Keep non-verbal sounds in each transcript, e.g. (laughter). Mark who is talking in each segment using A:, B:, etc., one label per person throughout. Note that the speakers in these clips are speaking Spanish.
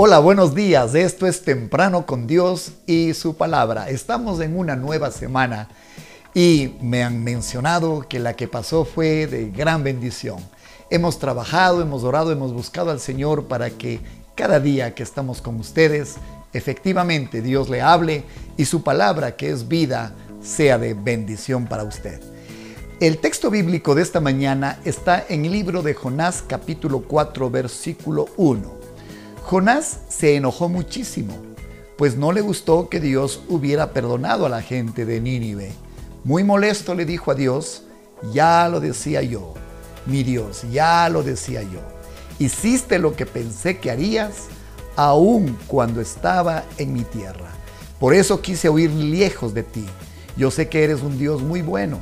A: Hola, buenos días. Esto es Temprano con Dios y su palabra. Estamos en una nueva semana y me han mencionado que la que pasó fue de gran bendición. Hemos trabajado, hemos orado, hemos buscado al Señor para que cada día que estamos con ustedes, efectivamente Dios le hable y su palabra, que es vida, sea de bendición para usted. El texto bíblico de esta mañana está en el libro de Jonás capítulo 4 versículo 1. Jonás se enojó muchísimo, pues no le gustó que Dios hubiera perdonado a la gente de Nínive. Muy molesto le dijo a Dios, ya lo decía yo, mi Dios, ya lo decía yo. Hiciste lo que pensé que harías, aun cuando estaba en mi tierra. Por eso quise huir lejos de ti. Yo sé que eres un Dios muy bueno.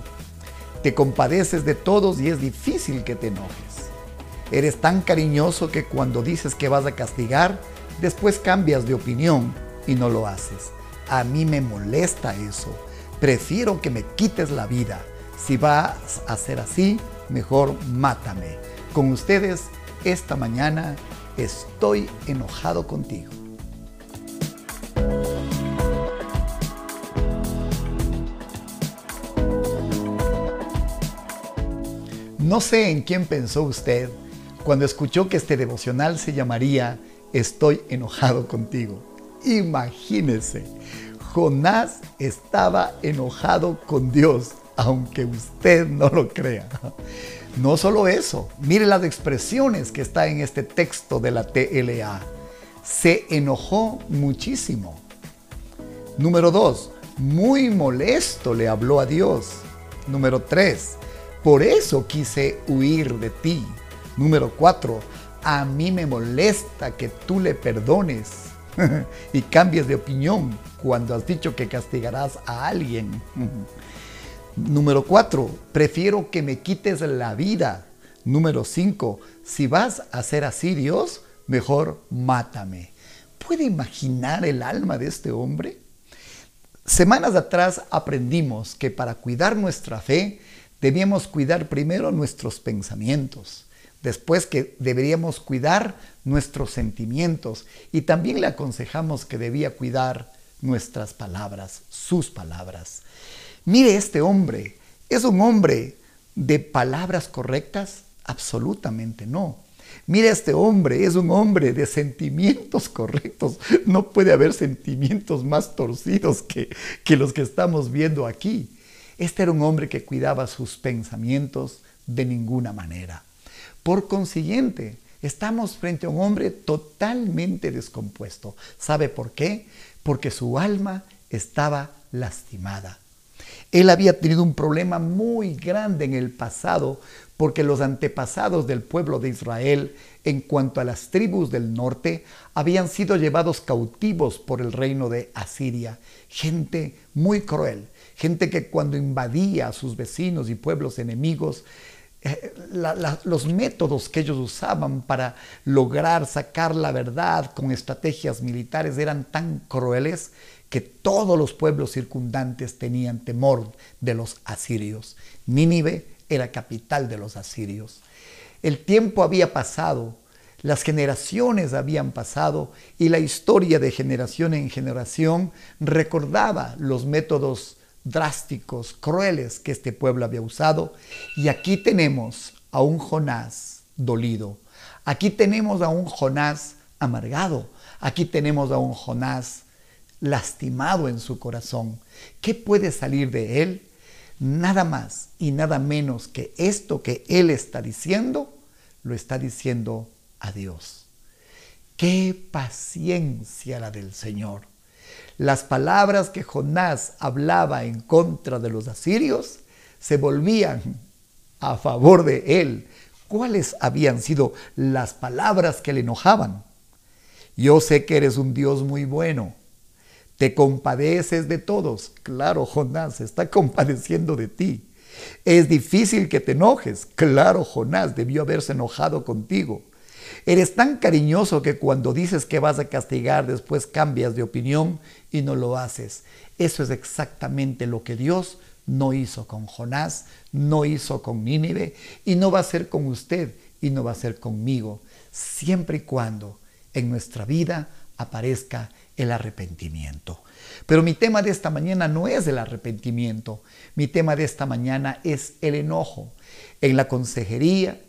A: Te compadeces de todos y es difícil que te enojes. Eres tan cariñoso que cuando dices que vas a castigar, después cambias de opinión y no lo haces. A mí me molesta eso. Prefiero que me quites la vida. Si vas a hacer así, mejor mátame. Con ustedes, esta mañana estoy enojado contigo. No sé en quién pensó usted cuando escuchó que este devocional se llamaría Estoy enojado contigo. Imagínese, Jonás estaba enojado con Dios, aunque usted no lo crea. No solo eso, mire las expresiones que está en este texto de la TLA. Se enojó muchísimo. Número dos, muy molesto le habló a Dios. Número tres, por eso quise huir de ti. Número cuatro, a mí me molesta que tú le perdones (laughs) y cambies de opinión cuando has dicho que castigarás a alguien. (laughs) Número cuatro, prefiero que me quites la vida. Número cinco, si vas a hacer así, Dios, mejor mátame. ¿Puede imaginar el alma de este hombre? Semanas atrás aprendimos que para cuidar nuestra fe debíamos cuidar primero nuestros pensamientos Después que deberíamos cuidar nuestros sentimientos y también le aconsejamos que debía cuidar nuestras palabras, sus palabras. Mire este hombre, ¿es un hombre de palabras correctas? Absolutamente no. Mire este hombre, es un hombre de sentimientos correctos. No puede haber sentimientos más torcidos que, que los que estamos viendo aquí. Este era un hombre que cuidaba sus pensamientos de ninguna manera. Por consiguiente, estamos frente a un hombre totalmente descompuesto. ¿Sabe por qué? Porque su alma estaba lastimada. Él había tenido un problema muy grande en el pasado porque los antepasados del pueblo de Israel en cuanto a las tribus del norte habían sido llevados cautivos por el reino de Asiria. Gente muy cruel, gente que cuando invadía a sus vecinos y pueblos enemigos eh, los métodos que ellos usaban para lograr sacar la verdad con estrategias militares eran tan crueles que todos los pueblos circundantes tenían temor de los asirios. Nínive era capital de los asirios. El tiempo había pasado, las generaciones habían pasado y la historia de generación en generación recordaba los métodos drásticos, crueles que este pueblo había usado. Y aquí tenemos a un Jonás dolido. Aquí tenemos a un Jonás amargado. Aquí tenemos a un Jonás lastimado en su corazón. ¿Qué puede salir de él? Nada más y nada menos que esto que él está diciendo, lo está diciendo a Dios. Qué paciencia la del Señor. Las palabras que Jonás hablaba en contra de los asirios se volvían a favor de él. ¿Cuáles habían sido las palabras que le enojaban? Yo sé que eres un Dios muy bueno. Te compadeces de todos. Claro, Jonás está compadeciendo de ti. Es difícil que te enojes. Claro, Jonás debió haberse enojado contigo. Eres tan cariñoso que cuando dices que vas a castigar, después cambias de opinión y no lo haces. Eso es exactamente lo que Dios no hizo con Jonás, no hizo con Nínive y no va a hacer con usted y no va a ser conmigo, siempre y cuando en nuestra vida aparezca el arrepentimiento. Pero mi tema de esta mañana no es el arrepentimiento, mi tema de esta mañana es el enojo. En la consejería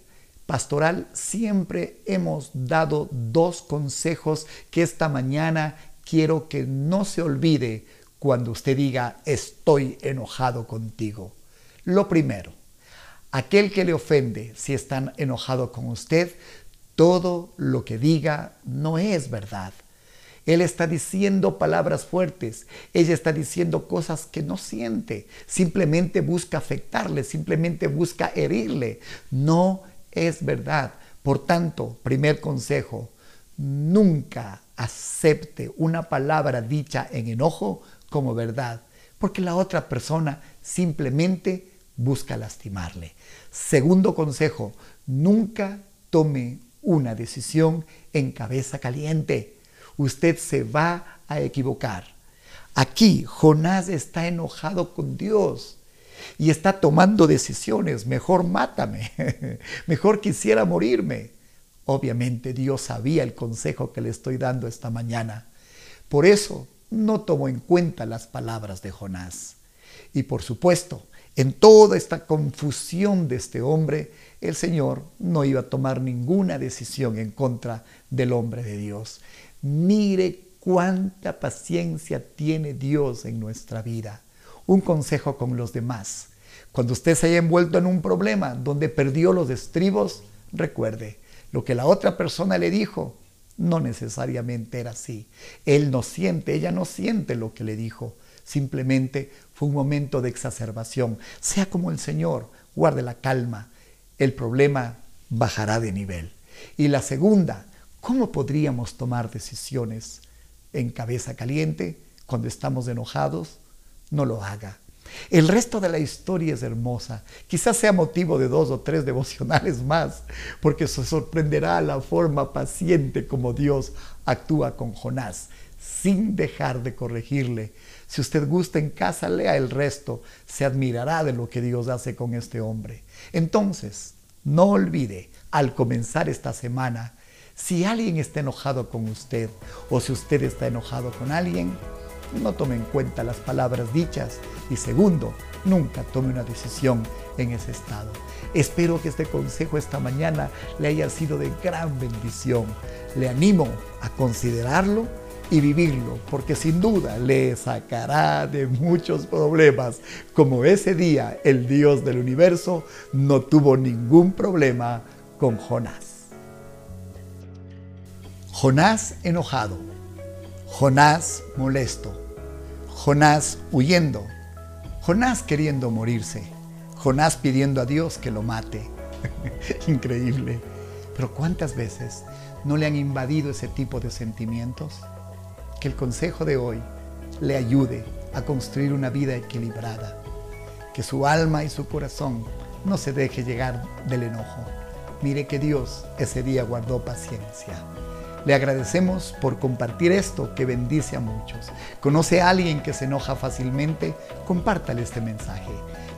A: pastoral siempre hemos dado dos consejos que esta mañana quiero que no se olvide cuando usted diga estoy enojado contigo. Lo primero, aquel que le ofende, si está enojado con usted, todo lo que diga no es verdad. Él está diciendo palabras fuertes, ella está diciendo cosas que no siente, simplemente busca afectarle, simplemente busca herirle. No es verdad. Por tanto, primer consejo, nunca acepte una palabra dicha en enojo como verdad, porque la otra persona simplemente busca lastimarle. Segundo consejo, nunca tome una decisión en cabeza caliente usted se va a equivocar. Aquí Jonás está enojado con Dios y está tomando decisiones. Mejor mátame, (laughs) mejor quisiera morirme. Obviamente Dios sabía el consejo que le estoy dando esta mañana. Por eso no tomó en cuenta las palabras de Jonás. Y por supuesto, en toda esta confusión de este hombre, el Señor no iba a tomar ninguna decisión en contra del hombre de Dios. Mire cuánta paciencia tiene Dios en nuestra vida. Un consejo con los demás. Cuando usted se haya envuelto en un problema donde perdió los estribos, recuerde, lo que la otra persona le dijo no necesariamente era así. Él no siente, ella no siente lo que le dijo. Simplemente fue un momento de exacerbación. Sea como el Señor, guarde la calma. El problema bajará de nivel. Y la segunda, ¿Cómo podríamos tomar decisiones en cabeza caliente cuando estamos enojados? No lo haga. El resto de la historia es hermosa. Quizás sea motivo de dos o tres devocionales más, porque se sorprenderá la forma paciente como Dios actúa con Jonás, sin dejar de corregirle. Si usted gusta en casa, lea el resto. Se admirará de lo que Dios hace con este hombre. Entonces, no olvide, al comenzar esta semana, si alguien está enojado con usted o si usted está enojado con alguien, no tome en cuenta las palabras dichas y segundo, nunca tome una decisión en ese estado. Espero que este consejo esta mañana le haya sido de gran bendición. Le animo a considerarlo y vivirlo, porque sin duda le sacará de muchos problemas, como ese día el Dios del universo no tuvo ningún problema con Jonás. Jonás enojado, Jonás molesto, Jonás huyendo, Jonás queriendo morirse, Jonás pidiendo a Dios que lo mate. (laughs) Increíble. Pero ¿cuántas veces no le han invadido ese tipo de sentimientos? Que el consejo de hoy le ayude a construir una vida equilibrada. Que su alma y su corazón no se deje llegar del enojo. Mire que Dios ese día guardó paciencia. Le agradecemos por compartir esto que bendice a muchos. ¿Conoce a alguien que se enoja fácilmente? Compártale este mensaje.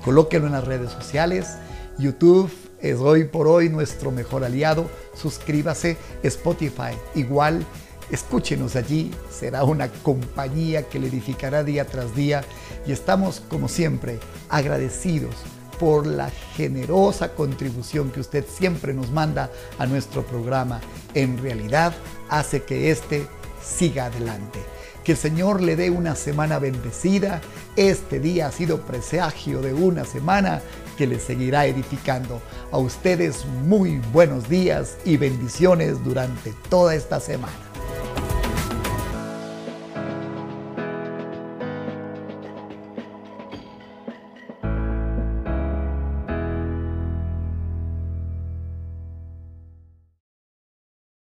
A: Colóquelo en las redes sociales. YouTube es hoy por hoy nuestro mejor aliado. Suscríbase. Spotify igual. Escúchenos allí, será una compañía que le edificará día tras día y estamos como siempre agradecidos por la generosa contribución que usted siempre nos manda a nuestro programa. En realidad hace que éste siga adelante. Que el Señor le dé una semana bendecida. Este día ha sido presagio de una semana que le seguirá edificando. A ustedes muy buenos días y bendiciones durante toda esta semana.